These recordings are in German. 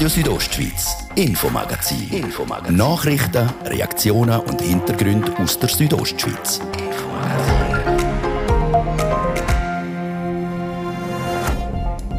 Radio Südostschweiz, Infomagazin. Infomagazin. Nachrichten, Reaktionen und Hintergründe aus der Südostschweiz.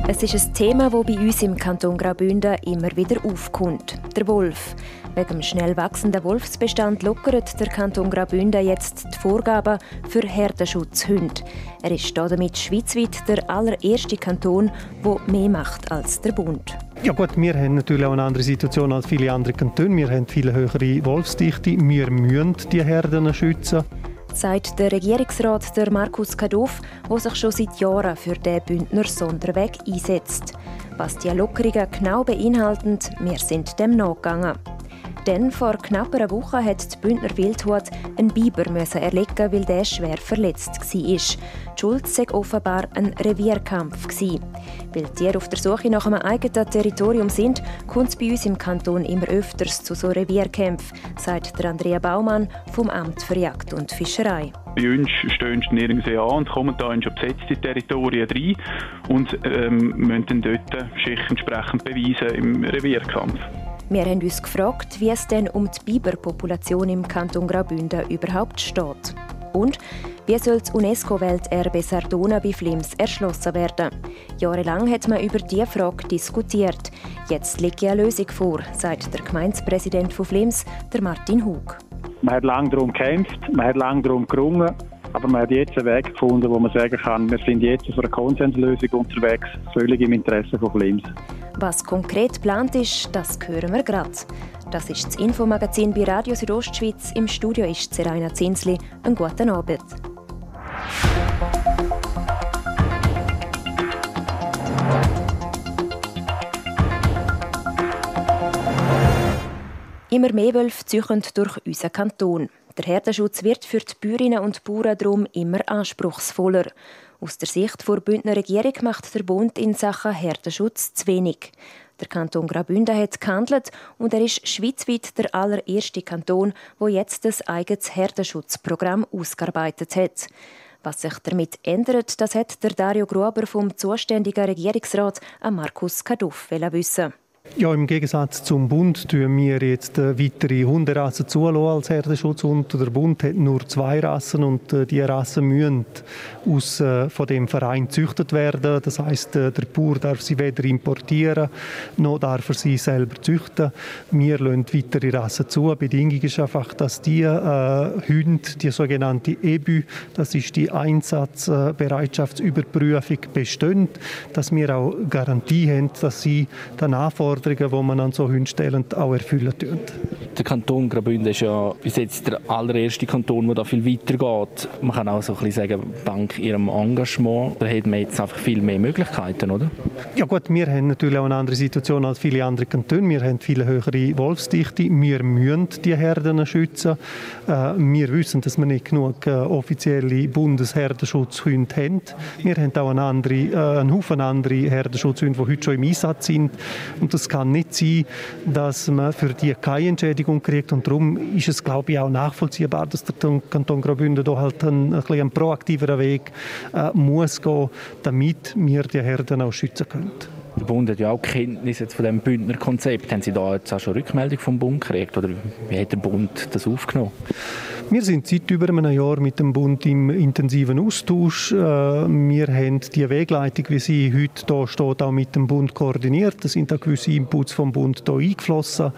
Es ist ein Thema, das bei uns im Kanton Graubünden immer wieder aufkommt. Der Wolf. Wegen dem schnell wachsenden Wolfsbestand lockert der Kanton Graubünden jetzt die Vorgaben für Herdenschutzhunde. Er ist damit schweizweit der allererste Kanton, der mehr macht als der Bund. Ja gut, wir haben natürlich auch eine andere Situation als viele andere Kantone. Wir haben viel höhere Wolfsdichte. Wir müssen die Herden schützen sagt der Regierungsrat der Markus Kaduff, der sich schon seit Jahren für den Bündner Sonderweg einsetzt. Was die Lockerungen genau beinhalten, wir sind dem nachgegangen. Denn vor knapp einer Woche hat die Bündner Wildhut einen Biber erlegen, weil der schwer verletzt war. Die Schuld war offenbar ein Revierkampf. Weil die Tiere auf der Suche nach einem eigenen Territorium sind, kommt es bei uns im Kanton immer öfters zu so Revierkämpfen, sagt Andrea Baumann vom Amt für Jagd und Fischerei. Bei uns stehen sie nirgends an und kommen da in schon besetzte Territorien rein und ähm, müssen dann dort entsprechend beweisen im Revierkampf. Wir haben uns gefragt, wie es denn um die Biberpopulation im Kanton Graubünden überhaupt steht. Und wie soll das UNESCO-Welterbe Sardona bei Flims erschlossen werden? Jahrelang hat man über diese Frage diskutiert. Jetzt liegt eine Lösung vor, sagt der Gemeindepräsident von Flims, der Martin Hug. Man hat lange darum gekämpft, man hat lange darum gerungen. Aber man hat jetzt einen Weg gefunden, wo man sagen kann, wir sind jetzt auf einer Konsenslösung unterwegs, völlig im Interesse von Flims. Was konkret geplant ist, das hören wir gerade. Das ist das Infomagazin bei Radio Südostschweiz. Im Studio ist Seraina Zinsli. Einen guten Abend. Immer mehr Wölfe ziehen durch unseren Kanton. Der Herdenschutz wird für die Bäuerinnen und Bauern darum immer anspruchsvoller. Aus der Sicht der Bündner Regierung macht der Bund in Sachen Herdenschutz zu wenig. Der Kanton Graubünden hat gehandelt und er ist schweizweit der allererste Kanton, wo jetzt das eigenes Herdenschutzprogramm ausgearbeitet hat. Was sich damit ändert, das hat der Dario Gruber vom zuständigen Regierungsrat Markus Kaduff wissen. Ja, im Gegensatz zum Bund tun wir jetzt äh, weitere Hunderassen zulassen als Herdenschutzhund. Der Bund hat nur zwei Rassen und äh, die Rassen müssen aus, äh, von dem Verein gezüchtet werden. Das heißt, äh, der Bauer darf sie weder importieren, noch darf er sie selber züchten. Wir lassen weitere Rassen zu. Die Bedingung ist einfach, dass die äh, Hunde, die sogenannte EBÜ, das ist die Einsatzbereitschaftsüberprüfung, bestehen, dass wir auch Garantie haben, dass sie den Anforderungen Anforderungen, die man an so Hunde stellen, auch erfüllen tun. Der Kanton Graubünden ist ja bis jetzt der allererste Kanton, der da viel weiter geht. Man kann auch so ein bisschen sagen, dank ihrem Engagement, da hat man jetzt einfach viel mehr Möglichkeiten, oder? Ja gut, wir haben natürlich auch eine andere Situation als viele andere Kantone. Wir haben viele höhere Wolfsdichte. Wir müssen die Herden schützen. Äh, wir wissen, dass wir nicht genug äh, offizielle Bundesherdenschutzhunde haben. Wir haben auch eine andere, äh, einen Haufen andere Herdenschutzhunde, die heute schon im Einsatz sind. Und es kann nicht sein, dass man für die keine Entschädigung kriegt. Und darum ist es, glaube ich, auch nachvollziehbar, dass der Kanton Graubünden da halt einen, ein, einen proaktiveren Weg äh, muss gehen, damit wir die Herden auch schützen können. Der Bund hat ja auch Kenntnis jetzt von dem Bündner Konzept. Haben Sie da jetzt auch schon Rückmeldung vom Bund gekriegt oder wie hat der Bund das aufgenommen? Wir sind seit über einem Jahr mit dem Bund im intensiven Austausch. Äh, wir haben die Wegleitung, wie sie heute hier steht, auch mit dem Bund koordiniert. Da sind auch gewisse Inputs vom Bund hier eingeflossen.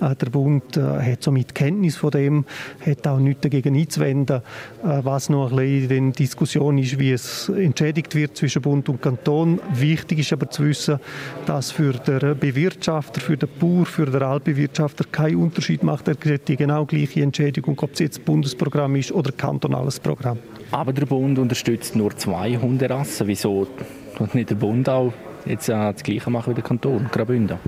Äh, der Bund äh, hat somit Kenntnis von dem, hat auch nichts dagegen einzuwenden. Was noch ein bisschen in der Diskussion ist, wie es entschädigt wird zwischen Bund und Kanton. Wichtig ist aber zu wissen, dass für den Bewirtschafter, für den Bauer, für den Altbewirtschafter kein Unterschied macht. Er kriegt die genau gleiche Entschädigung, ob es jetzt Bund Bundesprogramm ist oder kantonales Programm. Aber der Bund unterstützt nur zwei Hunderassen. Wieso tut nicht der Bund auch jetzt das Gleiche machen wie der Kanton Graubünden?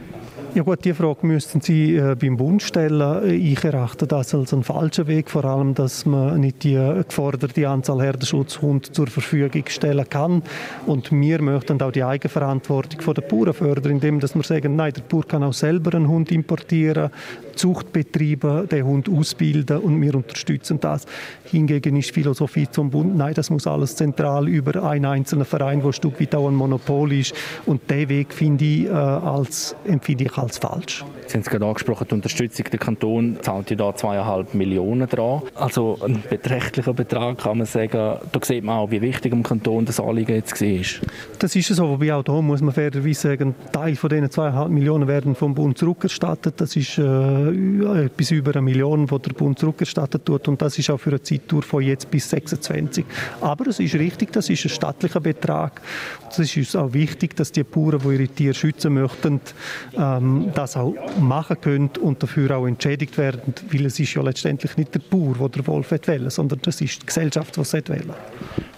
Ja gut, die Frage müssten Sie äh, beim Bund stellen. Ich erachte das als einen falschen Weg, vor allem, dass man nicht die geforderte Anzahl Herdenschutzhunde zur Verfügung stellen kann. Und wir möchten auch die Eigenverantwortung der Bauern fördern, indem dass wir sagen, nein, der Bauer kann auch selber einen Hund importieren, Zuchtbetriebe den Hund ausbilden und wir unterstützen das. Hingegen ist Philosophie zum Bund, nein, das muss alles zentral über einen einzelnen Verein, wo ein Stück weit ein Monopol ist. Und den Weg finde ich, äh, als, empfinde ich als falsch. Sie haben es gerade angesprochen, die Unterstützung der Kanton zahlt ja da zweieinhalb Millionen dran. Also ein beträchtlicher Betrag kann man sagen. Da sieht man auch, wie wichtig im Kanton das Anliegen jetzt war. Das ist so, wobei auch da muss man fairerweise sagen, ein Teil von diesen zweieinhalb Millionen werden vom Bund zurückerstattet. Das ist äh, etwas über eine Million, die der Bund zurückerstattet tut und das ist auch für eine Zeitdauer von jetzt bis 26. Aber es ist richtig, das ist ein staatlicher Betrag. Es ist uns auch wichtig, dass die Bauern, die ihre Tiere schützen möchten, ähm, das auch machen können und dafür auch entschädigt werden, weil es ist ja letztendlich nicht der Bauer, der den Wolf wählen sondern das ist die Gesellschaft, die es wählen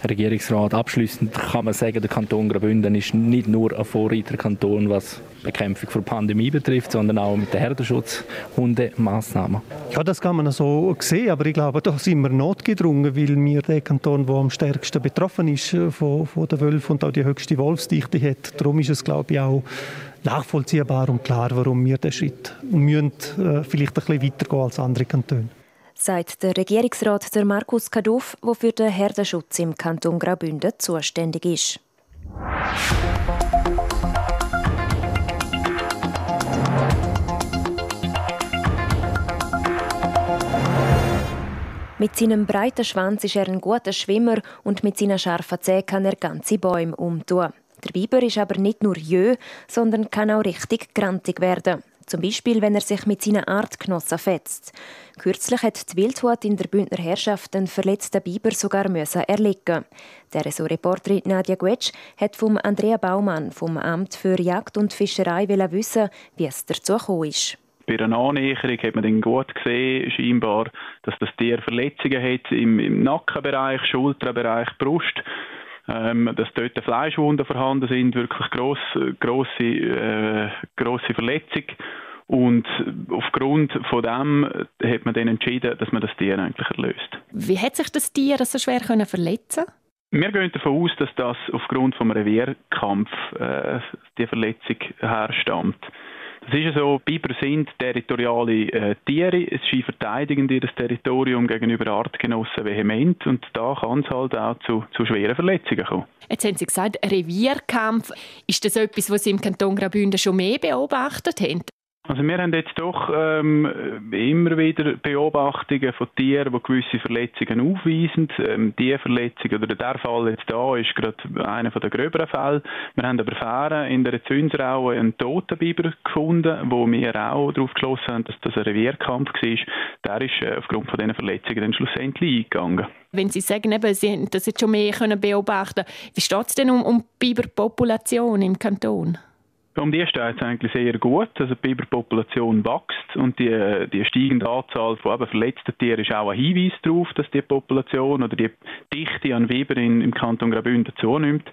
Herr Regierungsrat, abschließend kann man sagen, der Kanton Graubünden ist nicht nur ein Vorreiterkanton, was die Bekämpfung der Pandemie betrifft, sondern auch mit der Herdenschutz, Hundemaßnahmen. Ja, das kann man so sehen, aber ich glaube, da sind wir notgedrungen, weil wir der Kanton, der am stärksten betroffen ist äh, von, von den Wölfen und auch die höchste Wolfsdichte hat. Darum ist es, glaube ich, auch nachvollziehbar und klar, warum wir den Schritt müssen, äh, vielleicht ein bisschen weitergehen als andere Kantone sagt der Regierungsrat der Markus Kaduff, der für den Herdenschutz im Kanton Graubünden zuständig ist. Mit seinem breiten Schwanz ist er ein guter Schwimmer und mit seinen scharfen Zähnen kann er ganze Bäume umtun. Der Biber ist aber nicht nur jö, sondern kann auch richtig grantig werden. Zum Beispiel, wenn er sich mit seinen Artgenossen fetzt. Kürzlich hat die Wildhut in der Bündner Herrschaft einen verletzten Biber sogar erlegen. Der Reporterin Nadia Guetsch hat vom Andrea Baumann vom Amt für Jagd und Fischerei wissen, wie es dazu gekommen ist. Bei einer Annäherung hat man dann gut gesehen, scheinbar, dass das Tier Verletzungen hat im, im Nackenbereich, Schulterbereich, Brust ähm, dass dort Fleischwunden vorhanden sind, wirklich gross, grosse, äh, grosse Verletzung. Und aufgrund von dem hat man dann entschieden, dass man das Tier eigentlich erlöst. Wie hat sich das Tier so schwer können verletzen? Wir gehen davon aus, dass das aufgrund vom Revierkampf äh, die Verletzung herstammt. Das ist so, Biber sind territoriale äh, Tiere, sie verteidigen ihr Territorium gegenüber Artgenossen vehement und da kann es halt auch zu, zu schweren Verletzungen kommen. Jetzt haben Sie gesagt, Revierkampf. Ist das etwas, was Sie im Kanton Graubünden schon mehr beobachtet haben? Also wir haben jetzt doch ähm, immer wieder Beobachtungen von Tieren, die gewisse Verletzungen aufweisen. Ähm, die Verletzung oder der Fall jetzt da ist gerade einer der gröberen Fälle. Wir haben aber Fähren in der Zünsraue einen toten Biber gefunden, wo wir auch darauf geschlossen haben, dass das ein Revierkampf war. Der ist äh, aufgrund von diesen Verletzungen dann schlussendlich eingegangen. Wenn Sie sagen, eben, Sie haben das jetzt schon mehr können beobachten wie steht es denn um, um die Biberpopulation im Kanton? Um die steht es eigentlich sehr gut. Also die Biberpopulation wächst und die, die steigende Anzahl von eben verletzten Tieren ist auch ein Hinweis darauf, dass die Population oder die Dichte an Weber in, im Kanton Graubünden zunimmt.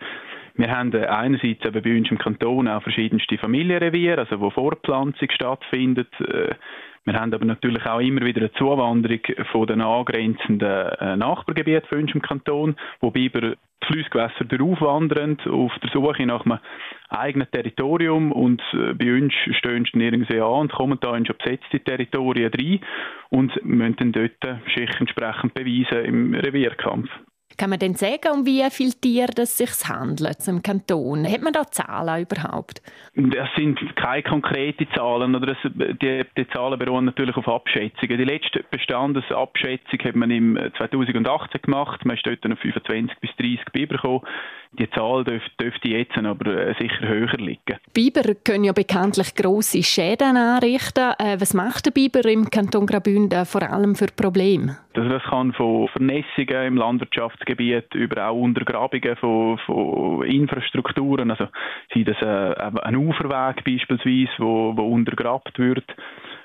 Wir haben einerseits eben bei uns im Kanton auch verschiedenste Familienreviere, also wo Vorpflanzung stattfindet. Äh, wir haben aber natürlich auch immer wieder eine Zuwanderung von den angrenzenden äh, Nachbargebieten von uns im Kanton, wo Biber die Flussgewässer darauf wandern, auf der Suche nach einem eigenen Territorium und äh, bei uns stehen sie nirgends an und kommen da in schon besetzte Territorien rein und müssen dann dort sich entsprechend beweisen im Revierkampf. Kann man denn sagen, um wie viele Tiere es sich handelt im Kanton? Hat man da Zahlen überhaupt? Das sind keine konkreten Zahlen. Oder das, die, die, Zahlen beruhen natürlich auf Abschätzungen. Die letzte Bestandesabschätzung hat man im 2018 gemacht. Man ist dort auf 25 bis 30 Biber gekommen. Die Zahl dürfte, dürfte jetzt aber äh, sicher höher liegen. Biber können ja bekanntlich grosse Schäden anrichten. Äh, was macht der Biber im Kanton Graubünden vor allem für Probleme? Also das kann von Vernässungen im Landwirtschaftsgebiet über auch Untergrabungen von, von Infrastrukturen, also sei das äh, ein Uferweg beispielsweise, wo, wo untergrabt wird,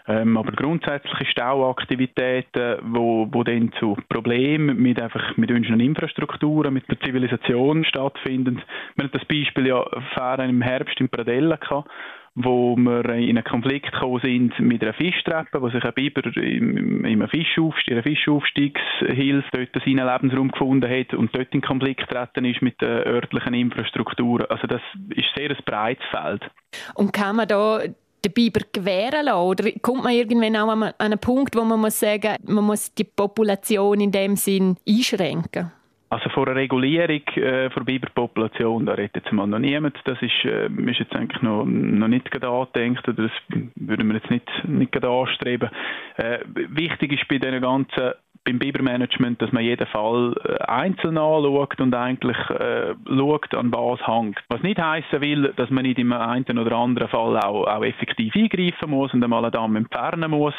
ähm, aber grundsätzliche Stauaktivitäten, wo, wo dann zu Problemen mit einfach mit unseren Infrastrukturen, mit der Zivilisation stattfinden. Wir haben das Beispiel ja fahren im Herbst in Pradella gehabt, wo wir in einen Konflikt gekommen sind mit einer Fischtreppe, wo sich ein Biber in, in einer Fischaufstiegshilfe dort seinen Lebensraum gefunden hat und dort in Konflikt getreten ist mit der örtlichen Infrastruktur. Also das ist sehr ein breites Feld. Und kann man da den Biber gewähren lassen? Oder kommt man irgendwann auch an einen Punkt, wo man muss sagen, man muss die Population in dem Sinn einschränken? Also vor einer Regulierung äh, der Biberpopulation, da redet jetzt mal noch niemand. Das ist, äh, ist jetzt eigentlich noch, noch nicht gerade angedenkt oder das würden wir jetzt nicht, nicht gerade anstreben. Äh, wichtig ist bei diesen ganzen beim Bibermanagement, dass man jeden Fall äh, einzeln anschaut und eigentlich äh, schaut, an was hängt. Was nicht heißen will, dass man nicht im einen oder anderen Fall auch, auch effektiv eingreifen muss und einmal eine Dame entfernen muss.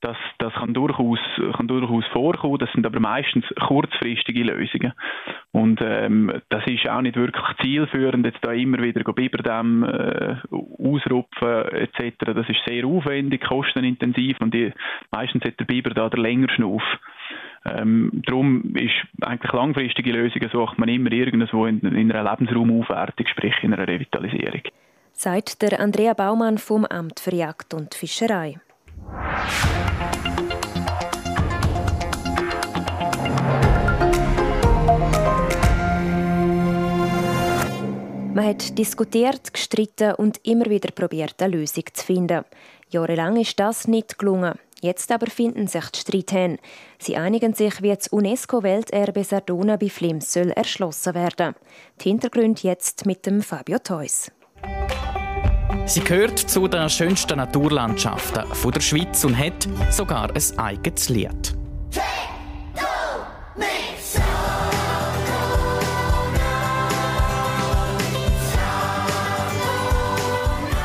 Das, das kann, durchaus, kann durchaus vorkommen. Das sind aber meistens kurzfristige Lösungen. Und ähm, das ist auch nicht wirklich zielführend, jetzt da immer wieder Biberdämm äh, ausrupfen etc. Das ist sehr aufwendig, kostenintensiv und die, meistens hat der Biber da der länger Schnuff. Ähm, darum ist eigentlich langfristige Lösungen sucht man immer irgendwo in, in einer Lebensraumaufwertung, sprich in einer Revitalisierung. Sagt der Andrea Baumann vom Amt für Jagd und Fischerei. Man hat diskutiert, gestritten und immer wieder probiert, eine Lösung zu finden. Jahrelang ist das nicht gelungen. Jetzt aber finden sich die Streithähne. Sie einigen sich, wie das UNESCO-Welterbe Sardona bei Flims soll erschlossen werden. Die Hintergründe jetzt mit dem Fabio Theus. Sie gehört zu den schönsten Naturlandschaften der Schweiz und hat sogar ein eigenes Lied.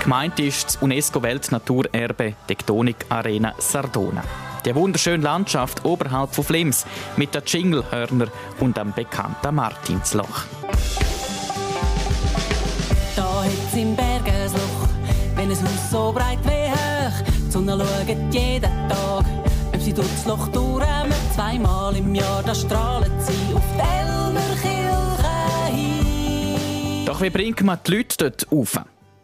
Gemeint ist das UNESCO-Weltnaturerbe Tektonik Arena Sardona. Die wunderschöne Landschaft oberhalb von Flims mit den Jinglehörner und dem bekannten Martinsloch. Da hat's im Loch, ein Haus so breit wie hoch. Die Sonne schaut jeden Tag, ob sie durch das Loch durchkommen. Zweimal im Jahr, da strahlen sie auf die Elmerkirche hin. Doch wie bringt man die Leute dort rauf?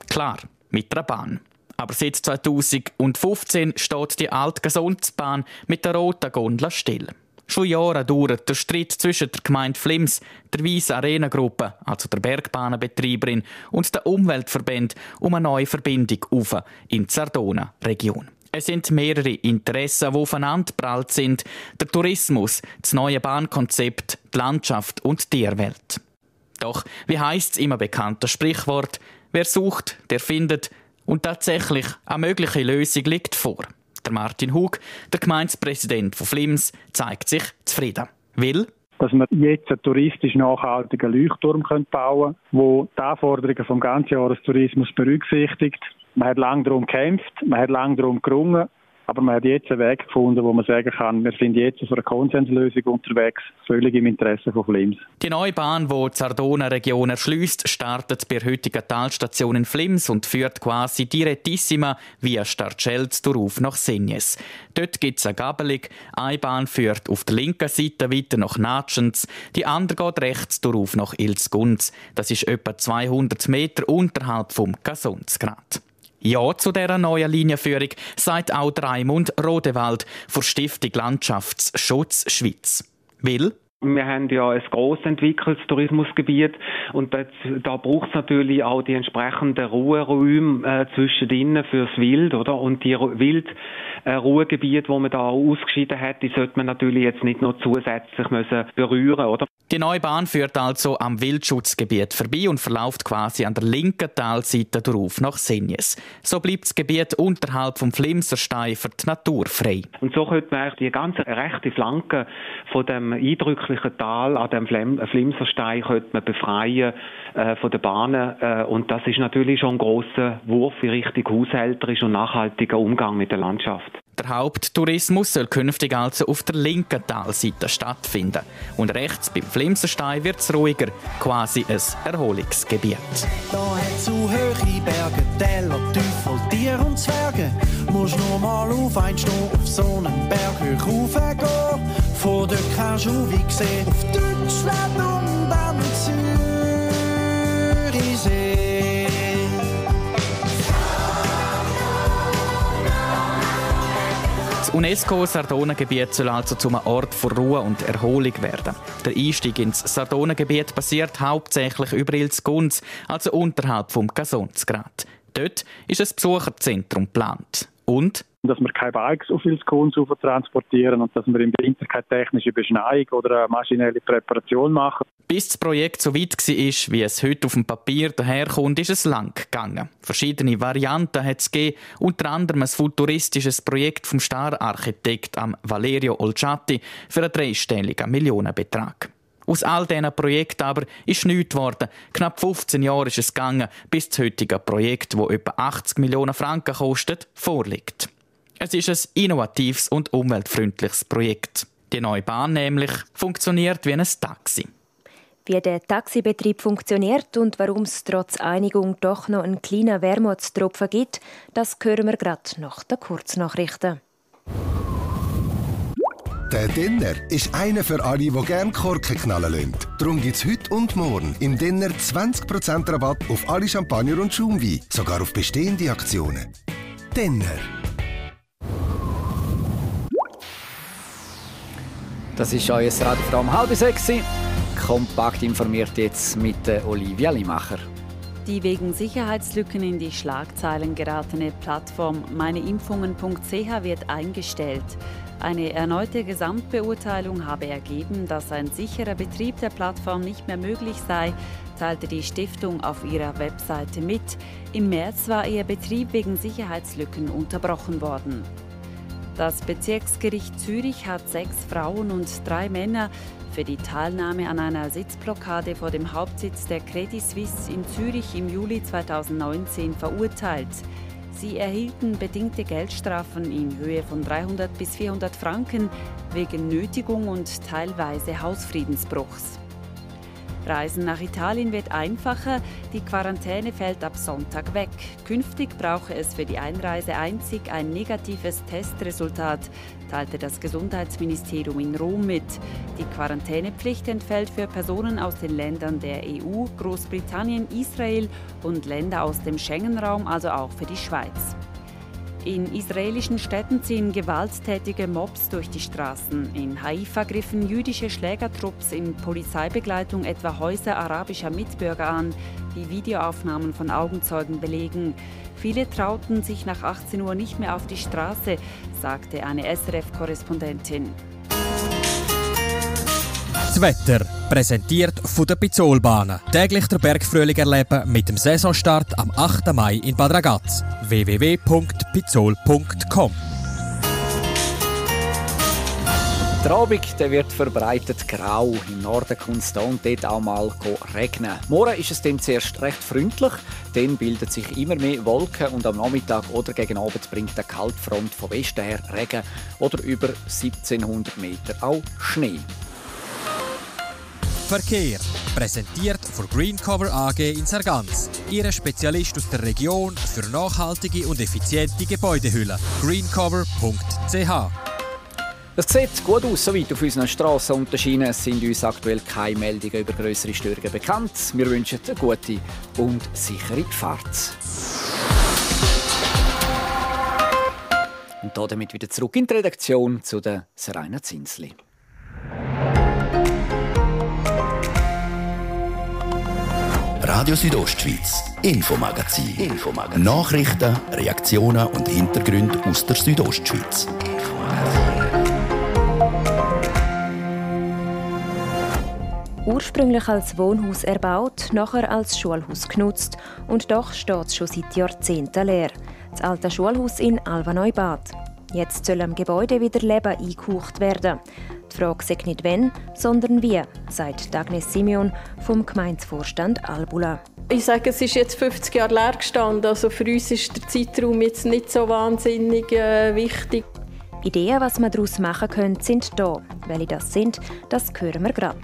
Klar, mit der Bahn. Aber seit 2015 steht die alte Gesundheitsbahn mit der roten Gondel still. Schon Jahre dauert der Streit zwischen der Gemeinde Flims, der Weiss Arena Gruppe, also der Bergbahnenbetreiberin, und der Umweltverband um eine neue Verbindung auf in die Sardona-Region. Es sind mehrere Interessen, die aufeinander prallt sind. Der Tourismus, das neue Bahnkonzept, die Landschaft und die Tierwelt. Doch, wie heißt es immer bekannte Sprichwort, Wer sucht, der findet. Und tatsächlich eine mögliche Lösung liegt vor. Der Martin Hug, der Gemeindepräsident von Flims, zeigt sich zufrieden. Will dass wir jetzt einen touristisch nachhaltigen Leuchtturm bauen können, der die Anforderungen vom Ganzjahrestourismus berücksichtigt. Man hat lange darum gekämpft, man hat lange darum gerungen aber man hat jetzt einen Weg gefunden, wo man sagen kann, wir sind jetzt auf einer Konsenslösung unterwegs, völlig im Interesse von Flims. Die neue Bahn, die die Sardona-Region erschließt, startet bei der heutigen Talstation in Flims und führt quasi direttissima via Starcelz durch nach Senjes. Dort gibt es eine Gabelung. Eine Bahn führt auf der linken Seite weiter nach Natschens, die andere geht rechts durch nach Ilsgunz. Das ist etwa 200 Meter unterhalb vom Gasonsgrad. Ja zu dieser neuen Linienführung sagt auch Raimund Rodewald von Stiftung Landschaftsschutz Schweiz. Will wir haben ja ein gross entwickeltes Tourismusgebiet und das, da braucht es natürlich auch die entsprechenden Ruheräume äh, zwischendrin fürs Wild, oder? Und die Wildruhegebiete, äh, wo man da ausgeschieden hat, die sollte man natürlich jetzt nicht noch zusätzlich müssen berühren, oder? Die neue Bahn führt also am Wildschutzgebiet vorbei und verläuft quasi an der linken Talseite drauf nach Senjes. So bleibt das Gebiet unterhalb vom Flimserstein für die Natur frei. Und so könnte man die ganze rechte Flanke von dem eindrücklichen Tal an dem Flimserstein könnte man befreien äh, von den Bahnen. Äh, und das ist natürlich schon ein grosser Wurf in Richtung haushälterisch und nachhaltiger Umgang mit der Landschaft. Der Haupttourismus soll künftig also auf der linken Talseite stattfinden. Und rechts beim Flimserstein wird es ruhiger, quasi ein Erholungsgebiet. Da hat zu hohe Berge, Täler, Teufel, Tier und Zwerge. Musst nur mal auf ein Stehen auf so einen Berg hoch raufgehen. Von dort kannst du wie gesehen auf Deutschland und dann Zürichsee. UNESCO-Sardonengebiet soll also zum Ort von Ruhe und Erholung werden. Der Einstieg ins Sardonengebiet passiert hauptsächlich über Ilsgunz, also unterhalb vom Gasonsgrad. Dort ist ein Besucherzentrum geplant. Und dass wir keine Bikes auf Vilskuns transportieren und dass wir im Winter keine technische Beschneiung oder eine maschinelle Präparation machen. Bis das Projekt so weit war, wie es heute auf dem Papier daherkommt, ist es lang gegangen. Verschiedene Varianten hat es gegeben, unter anderem ein futuristisches Projekt vom Star-Architekt Valerio Olciati für einen dreistelligen Millionenbetrag. Aus all diesen Projekten aber ist nichts geworden. Knapp 15 Jahre ist es gegangen, bis das heutige Projekt, das etwa 80 Millionen Franken kostet, vorliegt. Es ist ein innovatives und umweltfreundliches Projekt. Die neue Bahn nämlich funktioniert wie ein Taxi. Wie der Taxibetrieb funktioniert und warum es trotz Einigung doch noch einen kleinen Wermutstropfen gibt, das hören wir gerade nach den Kurznachrichten. Der Dinner ist einer für alle, die gerne Korken knallen lassen. Darum gibt es heute und morgen im Dinner 20% Rabatt auf alle Champagner und Schaumwein, sogar auf bestehende Aktionen. Dinner. Das ist euer Radio um halb sechs. Kompakt informiert jetzt mit Olivia Limacher. Die wegen Sicherheitslücken in die Schlagzeilen geratene Plattform meineimpfungen.ch wird eingestellt. Eine erneute Gesamtbeurteilung habe ergeben, dass ein sicherer Betrieb der Plattform nicht mehr möglich sei, teilte die Stiftung auf ihrer Webseite mit. Im März war ihr Betrieb wegen Sicherheitslücken unterbrochen worden. Das Bezirksgericht Zürich hat sechs Frauen und drei Männer für die Teilnahme an einer Sitzblockade vor dem Hauptsitz der Credit Suisse in Zürich im Juli 2019 verurteilt. Sie erhielten bedingte Geldstrafen in Höhe von 300 bis 400 Franken wegen Nötigung und teilweise Hausfriedensbruchs. Reisen nach Italien wird einfacher, die Quarantäne fällt ab Sonntag weg. Künftig brauche es für die Einreise einzig ein negatives Testresultat, teilte das Gesundheitsministerium in Rom mit. Die Quarantänepflicht entfällt für Personen aus den Ländern der EU, Großbritannien, Israel und Länder aus dem Schengen-Raum, also auch für die Schweiz. In israelischen Städten ziehen gewalttätige Mobs durch die Straßen. In Haifa griffen jüdische Schlägertrupps in Polizeibegleitung etwa Häuser arabischer Mitbürger an, wie Videoaufnahmen von Augenzeugen belegen. Viele trauten sich nach 18 Uhr nicht mehr auf die Straße, sagte eine SRF-Korrespondentin. Das Wetter, präsentiert von der Pizzolbahnen. Täglich der Bergfrühling erleben mit dem Saisonstart am 8. Mai in Bad Ragaz. www.pizzol.com Der Abend der wird verbreitet grau. Im Norden und dort auch mal regnen. Morgen ist es dann zuerst recht freundlich, dann bilden sich immer mehr Wolken und am Nachmittag oder gegen Abend bringt eine Kaltfront von Westen her Regen oder über 1700 Meter auch Schnee. Verkehr. Präsentiert von Greencover AG in Sargans. Ihre Spezialist aus der Region für nachhaltige und effiziente Gebäudehüllen. greencover.ch es sieht gut aus, soweit auf unseren Strassen und Schienen. Es sind uns aktuell keine Meldungen über größere Störungen bekannt. Wir wünschen eine gute und sichere Fahrt. Und damit wieder zurück in die Redaktion zu der Serena Zinsli. Radio Südostschweiz, Infomagazin. Infomagazin. Nachrichten, Reaktionen und Hintergründe aus der Südostschweiz. Ursprünglich als Wohnhaus erbaut, nachher als Schulhaus genutzt und doch steht es schon seit Jahrzehnten leer. Das alte Schulhaus in Alva-Neubad. Jetzt soll am Gebäude wieder Leben eingehaucht werden. Die Frage ist nicht wenn, sondern wie, sagt Agnes Simeon vom Gemeindevorstand Albula. Ich sage, es ist jetzt 50 Jahre leer gestanden. Also für uns ist der Zeitraum jetzt nicht so wahnsinnig äh, wichtig. Ideen, was man daraus machen könnte, sind da. Welche das sind, das hören wir gerade.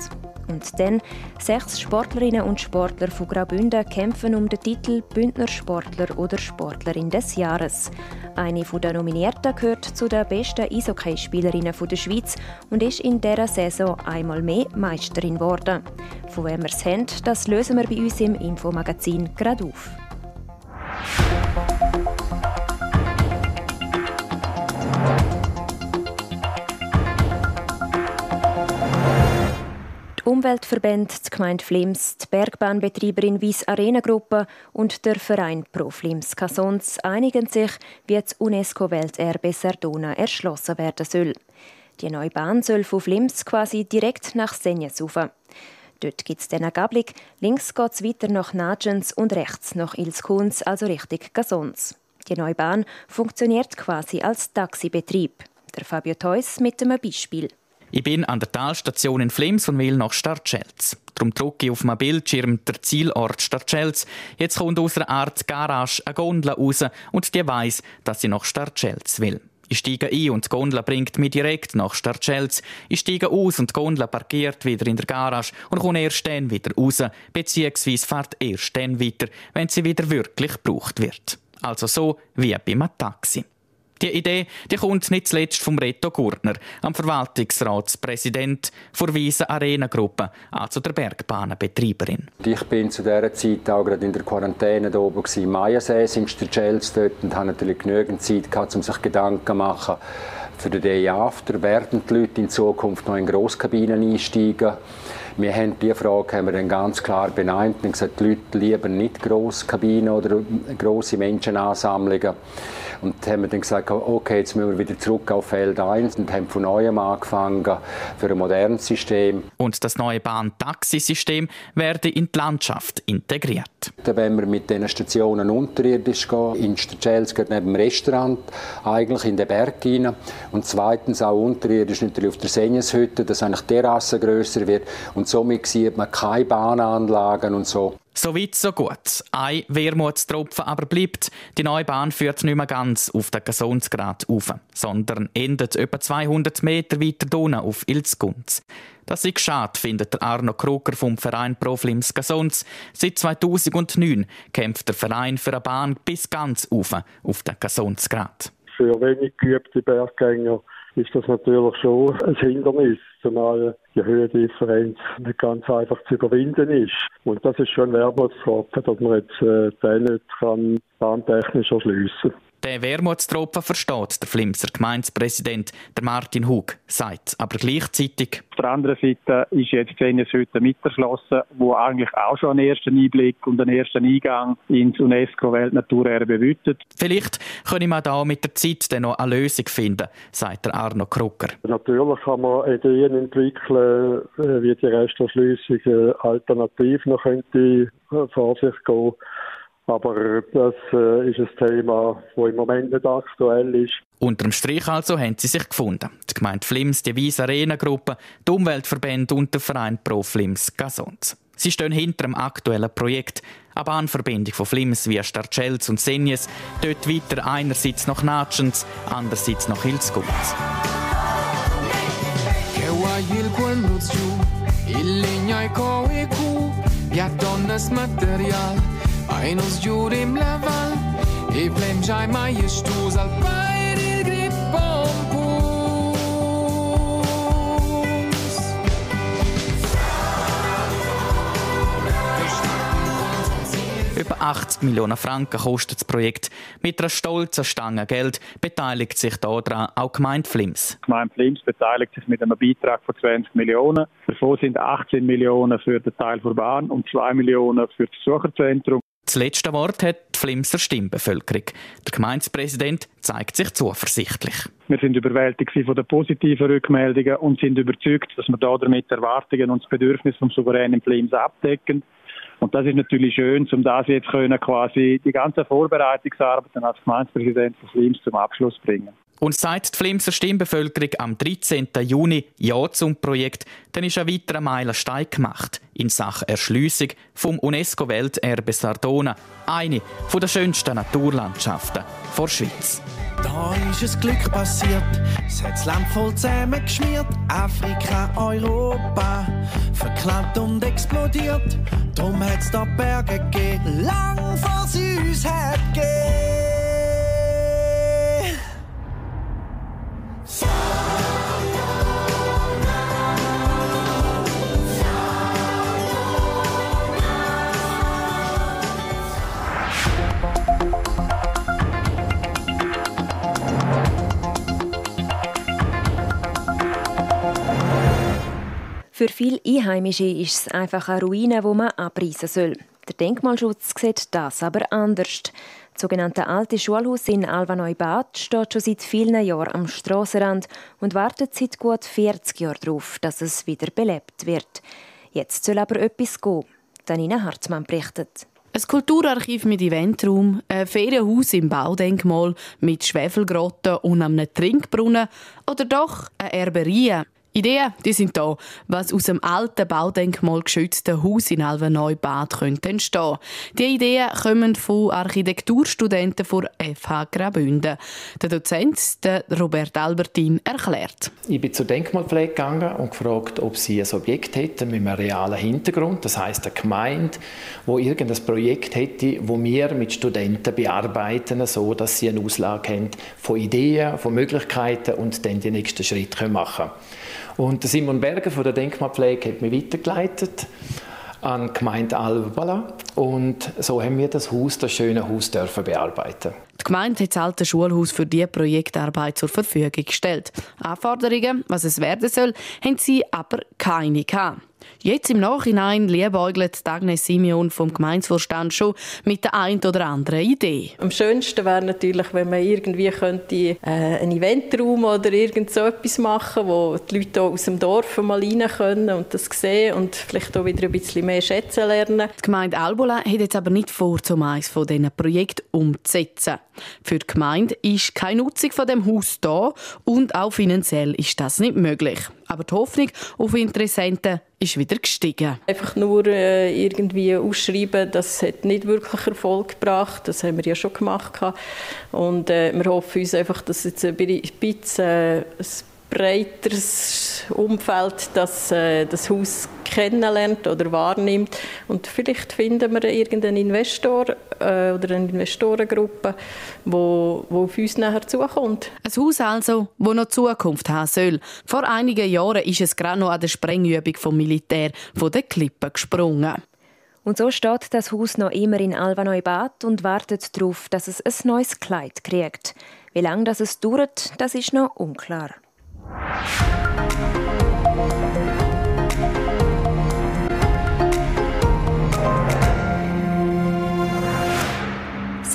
Und dann, sechs Sportlerinnen und Sportler von Graubünden kämpfen um den Titel Bündner Sportler oder Sportlerin des Jahres. Eine der Nominierten gehört zu den besten Eishockeyspielerinnen der Schweiz und ist in dieser Saison einmal mehr Meisterin geworden. Von wem wir es haben, das lösen wir bei uns im Infomagazin gerade auf. Umweltverbände, die Gemeinde Flims, die Bergbahnbetreiberin Weiss Arena Gruppe und der Verein Pro Flims Cassons einigen sich, wie das UNESCO-Welterbe Sardona erschlossen werden soll. Die neue Bahn soll von Flims quasi direkt nach Senjes rauf. Dort gibt es eine Gabelung, links geht es weiter nach Nagens und rechts nach Ilskunz, also Richtung Cassons. Die neue Bahn funktioniert quasi als Taxibetrieb. Der Fabio Theus mit einem Beispiel. Ich bin an der Talstation in Flims und will nach Startschelz. Darum drücke ich auf meinem Bildschirm der Zielort Startschelz. Jetzt kommt aus einer Art Garage eine Gondel raus und die weiss, dass sie nach Startschelz will. Ich steige ein und die Gondel bringt mich direkt nach Startschelz. Ich steige aus und die Gondel parkiert wieder in der Garage und komme erst dann wieder raus, beziehungsweise fährt erst dann weiter, wenn sie wieder wirklich gebraucht wird. Also so wie bei einem Taxi. Die Idee die kommt nicht zuletzt vom Reto Gurtner, am Verwaltungsratspräsident der Wiese Arena Gruppe, also der Bergbahnenbetreiberin. Ich bin zu dieser Zeit auch gerade in der Quarantäne da oben im Majasee, sind der Chels dort und habe natürlich genügend Zeit gehabt, um sich Gedanken zu machen für den Day After. Werden die Leute in Zukunft noch in Grosskabinen einsteigen? Wir haben diese Frage haben wir dann ganz klar benannt und gesagt, die Leute lieben nicht Grosskabinen oder grosse Menschenansammlungen. Und haben wir dann gesagt, okay, jetzt müssen wir wieder zurück auf Feld 1 und haben von neuem angefangen für ein modernes System. Und das neue Bahn-Taxi-System werde in die Landschaft integriert. Dann wenn wir mit diesen Stationen unterirdisch gehen, in Stachels neben dem Restaurant, eigentlich in den Berg hinein. Und zweitens auch unterirdisch natürlich auf der Senjeshütte, dass eigentlich die Terrasse grösser wird. Und somit sieht man keine Bahnanlagen und so. So weit, so gut. Ein Wermutstropfen aber bleibt. Die neue Bahn führt nicht mehr ganz auf den Gasonsgrad auf, sondern endet etwa 200 Meter weiter unten auf Ilzgunz. Das ist schade, findet Arno Kruger vom Verein Proflims Gasons. Seit 2009 kämpft der Verein für eine Bahn bis ganz auf, auf den Gasonsgrad. Für wenig geübte Berggänger ist das natürlich schon ein Hindernis, die Höhendifferenz nicht ganz einfach zu überwinden ist. Und das ist schon ein Wermutstropfen, dass man jetzt äh, den nicht kann bahntechnisch erschliessen kann. Der Wermutstropfen versteht der Flimser Gemeindepräsident der Martin Hug, sagt aber gleichzeitig. Auf der anderen Seite ist jetzt Senjes heute mit erschlossen, wo eigentlich auch schon einen ersten Einblick und einen ersten Eingang ins UNESCO-Weltnaturerbe bietet. Vielleicht können wir da mit der Zeit dann noch eine Lösung finden, sagt der Arno Krucker. Natürlich kann man Ideen entwickeln, äh, wie die Resterschliessung äh, alternativ noch könnte äh, vor sich gehen aber das äh, ist ein Thema, das im Moment nicht aktuell ist. Unterm Strich also haben sie sich gefunden. Die Gemeinde Flims, die Wies Arena Gruppe, die Umweltverbände und der Verein Pro Flims Gasons. Sie stehen hinter dem aktuellen Projekt, eine Bahnverbindung von Flims via Starcells und Senjes, dort weiter einerseits nach Natschens, andererseits nach Hilskunz. Il legno è coe cu, ja donnes material. Ai nos giurim la val E plem giai mai estus al pair il grippon pus Über 80 Millionen Franken kostet das Projekt. Mit einer stolzen Stange Geld beteiligt sich daran auch Gemeinde Flims. Gemeinde Flims beteiligt sich mit einem Beitrag von 20 Millionen. Davon sind 18 Millionen für den Teil der Bahn und 2 Millionen für das Besucherzentrum. Das letzte Wort hat die Flimser Stimmbevölkerung. Der Gemeindepräsident zeigt sich zuversichtlich. Wir sind überwältigt von den positiven Rückmeldungen und sind überzeugt, dass wir damit Erwartungen und das Bedürfnis vom souveränen Flims abdecken. Und das ist natürlich schön, um das jetzt können, quasi die ganze Vorbereitungsarbeit als Gemeindepräsident von Flims zum Abschluss bringen. Und seit die Flimser Stimmbevölkerung am 13. Juni Ja zum Projekt, dann ist ein weiterer Meilenstein gemacht in Sachen Erschliessung vom UNESCO-Welterbe Sardona, eine der schönsten Naturlandschaften der Schweiz. Da ist ein Glück passiert, es hat das Land voll zusammengeschmiert. Afrika, Europa, verklappt und explodiert. Drum es da Berge gegeben, lang vor sie uns hat gegeben. Für viele Einheimische ist es einfach eine Ruine, die man abreißen soll. Der Denkmalschutz sieht das aber anders. Das sogenannte alte Schulhaus in Alvaneu-Bad steht schon seit vielen Jahren am Strassenrand und wartet seit gut 40 Jahren darauf, dass es wieder belebt wird. Jetzt soll aber etwas gehen. Danina Hartmann berichtet. Ein Kulturarchiv mit Eventraum, ein Ferienhaus im Baudenkmal mit Schwefelgrotten und einem Trinkbrunnen oder doch eine Erberie Ideen, die sind da, was aus dem alten Baudenkmal geschützten Haus in Alveneu-Bad könnte entstehen. Die Ideen kommen von Architekturstudenten von FH Graubünden. Der Dozent, der Robert Albertin, erklärt. Ich bin zur Denkmalpflege gegangen und gefragt, ob sie ein Objekt hätten mit einem realen Hintergrund, das heißt eine Gemeinde, wo irgendein Projekt hätte, wo wir mit Studenten bearbeiten, so dass sie eine Auslage haben von Ideen, von Möglichkeiten und dann die nächsten Schritte machen können. Und Simon Berger von der Denkmalpflege hat mich weitergeleitet an die Gemeinde Albala und so haben wir das Haus, das schöne Haus, dürfen bearbeiten. Die Gemeinde hat das alte Schulhaus für diese Projektarbeit zur Verfügung gestellt. Anforderungen, was es werden soll, haben sie aber keine gehabt. Jetzt im Nachhinein liebäugelt Agnes Simeon vom Gemeinsvorstand schon mit der ein oder anderen Idee. Am schönsten wäre natürlich, wenn man irgendwie könnte, äh, einen Eventraum oder irgend so etwas machen, wo die Leute aus dem Dorf mal rein können und das sehen und vielleicht auch wieder ein bisschen mehr schätzen lernen. Die Gemeinde Albola hat jetzt aber nicht vor, um eines von diesen Projekten umzusetzen. Für die Gemeinde ist keine Nutzung von dem Haus da und auch finanziell ist das nicht möglich. Aber die Hoffnung auf Interessenten ist wieder gestiegen. Einfach nur äh, irgendwie ausschreiben, das hat nicht wirklich Erfolg gebracht. Das haben wir ja schon gemacht. Und äh, wir hoffen uns einfach, dass jetzt ein bisschen äh, breiteres Umfeld das, äh, das Haus kennenlernt oder wahrnimmt. Und vielleicht finden wir irgendeinen Investor äh, oder eine Investorengruppe, wo, wo auf uns nachher zukommt. Ein Haus also, das noch Zukunft haben soll. Vor einigen Jahren ist es gerade noch an der Sprengübung vom Militär von den Klippen gesprungen. Und so steht das Haus noch immer in Alvaneu-Bad und wartet darauf, dass es ein neues Kleid kriegt. Wie lange das es dauert, das ist noch unklar.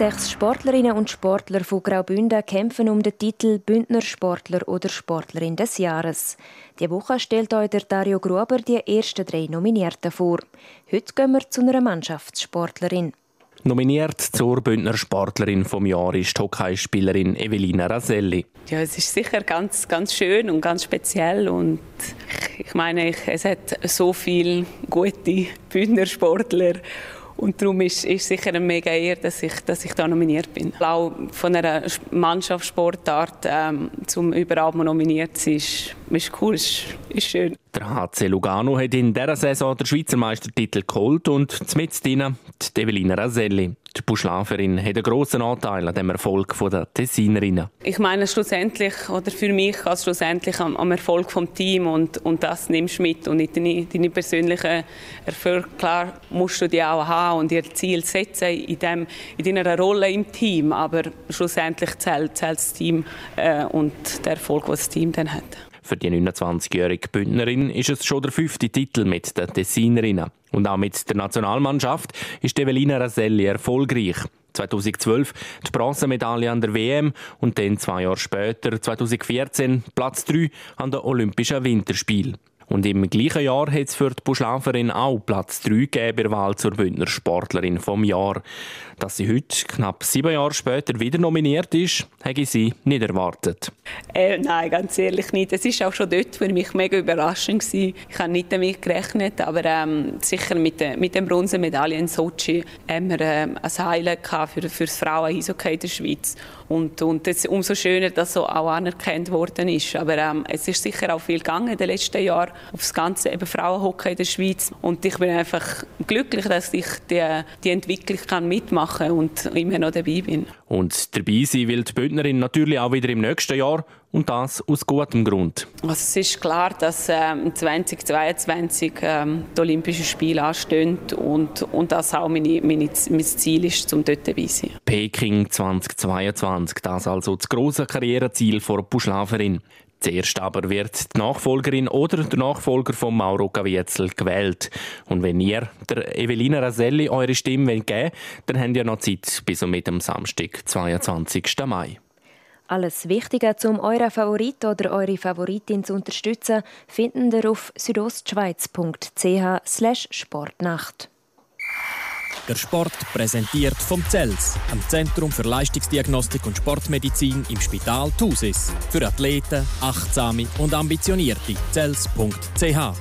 Sechs Sportlerinnen und Sportler von Graubünden kämpfen um den Titel Bündner Sportler oder Sportlerin des Jahres. Die Woche stellt euch der Dario Gruber die ersten drei Nominierten vor. Heute gehen wir zu einer Mannschaftssportlerin. Nominiert zur Bündner Sportlerin vom Jahr ist die Hockeyspielerin Evelina Raselli. Ja, es ist sicher ganz, ganz schön und ganz speziell und ich meine, es hat so viele gute Bündner Sportler und darum ist es sicher eine mega Ehre, dass ich, dass ich da nominiert bin. Auch von einer Mannschaftssportart ähm, zum überall nominiert zu sein, ist, ist cool, ist, ist schön. Der HC Lugano hat in dieser Saison den Schweizer Meistertitel geholt und mit drinnen die Evelina Raselli. Die Buschlaferin hat einen grossen Anteil an dem Erfolg der Tessinerinnen. Ich meine schlussendlich, oder für mich als schlussendlich am, am Erfolg des Teams und, und das nimmst du mit und nicht deine, deine persönlichen Erfolge. Klar musst du die auch haben und ihr Ziel setzen in, dem, in deiner Rolle im Team, aber schlussendlich zählt, zählt das Team äh, und der Erfolg, den das Team dann hat. Für die 29-jährige Bündnerin ist es schon der fünfte Titel mit den Tessinerinnen. Und auch mit der Nationalmannschaft ist Evelina Raselli erfolgreich. 2012 die Bronzemedaille an der WM und dann zwei Jahre später, 2014, Platz 3 an den Olympischen Winterspielen. Und im gleichen Jahr hat es für die Buschlaferin auch Platz 3 gegeben Wahl zur Bündner Sportlerin vom Jahr. Dass sie heute, knapp sieben Jahre später, wieder nominiert ist, hätte sie nicht erwartet. Äh, nein, ganz ehrlich nicht. Es war auch schon dort für mich mega überraschend. Gewesen. Ich habe nicht damit gerechnet, aber ähm, sicher mit, der, mit der Bronzemedaille in Sochi haben wir ähm, ein Highlight für, für das Frauen-Eishockey der Schweiz. Und, und ist umso schöner, dass so auch anerkannt worden ist. Aber ähm, es ist sicher auch viel gegangen in den letzten Jahren auf das ganze eben Frauenhockey in der Schweiz. Und ich bin einfach glücklich, dass ich die, die Entwicklung kann mitmachen und immer noch dabei bin. Und dabei sein will die Bündnerin natürlich auch wieder im nächsten Jahr und das aus gutem Grund. Also es ist klar, dass ähm, 2022 ähm, die Olympischen Spiele anstehen und, und das auch meine, meine, mein Ziel ist, um dort dabei zu sein. Peking 2022, das also das große Karriereziel der Buschlaferin. Zuerst aber wird die Nachfolgerin oder der Nachfolger von Mauro Caviezel gewählt. Und wenn ihr der Evelina Raselli eure Stimme geben wollt, dann habt ihr noch Zeit bis um am Samstag, 22. Mai. Alles Wichtige, um euren Favorit oder eure Favoritin zu unterstützen, finden ihr auf südostschweiz.ch Sportnacht. Der Sport präsentiert vom CELS, am Zentrum für Leistungsdiagnostik und Sportmedizin im Spital Thusis. Für Athleten, Achtsame und Ambitionierte. CELS.ch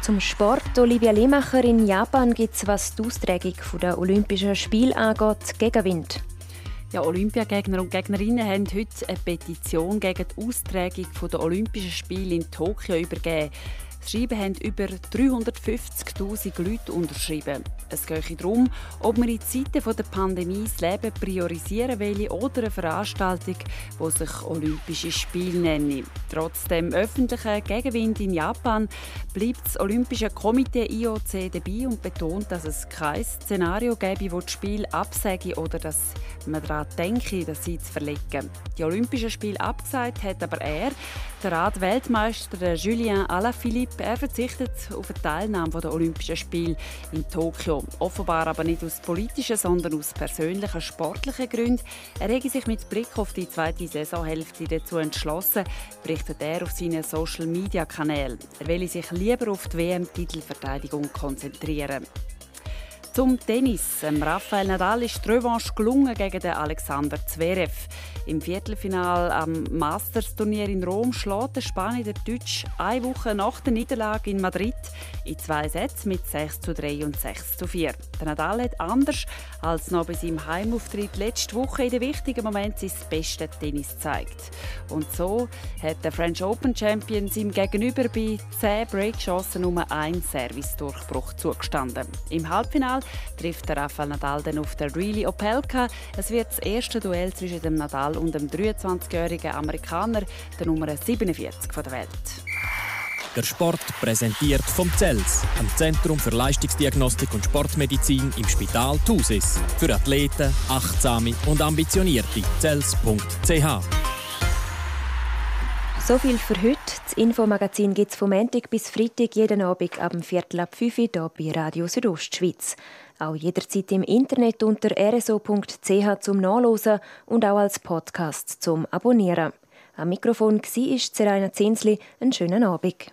zum Sport. Olivia Lemacher in Japan gibt es, was die Austragung der Olympischen Spiele angeht, Gegenwind. Ja, Olympiagegner und Gegnerinnen haben heute eine Petition gegen die Austragung der Olympischen Spiele in Tokio übergeben. Das Schreiben haben über 350.000 Leute unterschrieben. Es geht darum, ob man in Zeiten der Pandemie das Leben priorisieren will oder eine Veranstaltung, die sich Olympische Spiele nennt. Trotz dem öffentlichen Gegenwind in Japan bleibt das Olympische Komitee IOC dabei und betont, dass es kein Szenario gäbe, wo das Spiel absage oder dass man daran denke, das sie zu verlegen. Die Olympischen Spiele abgesagt hat aber er, der Rad-Weltmeister Julien Alaphilippe, er verzichtet auf eine Teilnahme der Olympischen Spiele in Tokio. Offenbar aber nicht aus politischen, sondern aus persönlichen, sportlichen Gründen. Er rege sich mit Blick auf die zweite Saisonhälfte dazu entschlossen, berichtet er auf seinen Social-Media-Kanälen. Er will sich lieber auf die WM-Titelverteidigung konzentrieren. Zum Tennis. Rafael Nadal ist die Revanche gelungen gegen den Alexander Zverev. Im Viertelfinal am Masters-Turnier in Rom schlägt der Spanier der Deutsch eine Woche nach der Niederlage in Madrid in zwei Sätzen mit 6 zu 3 und 6 zu 4. Der Nadal hat anders als noch bei seinem Heimauftritt letzte Woche in den wichtigen Momenten sein bestes Tennis gezeigt. Und so hat der French Open Champion seinem Gegenüber bei 10 Breakchancen nur ein Service-Durchbruch zugestanden. Im Halbfinale trifft der Rafael Nadal dann auf der Really Opelka. Es wird das erste Duell zwischen dem Nadal und dem 23-jährigen Amerikaner, der Nummer 47 der Welt. Der Sport präsentiert vom CELS, am Zentrum für Leistungsdiagnostik und Sportmedizin im Spital Thusis. Für Athleten, Achtsame und Ambitionierte. CELS.ch so viel für heute. Das Infomagazin gibt es vom Montag bis Freitag jeden Abend ab Viertel ab 5 Uhr hier bei Radio Südostschweiz. Auch jederzeit im Internet unter rso.ch zum Nachlesen und auch als Podcast zum Abonnieren. Am Mikrofon war Seraina Zinsli. Einen schönen Abend.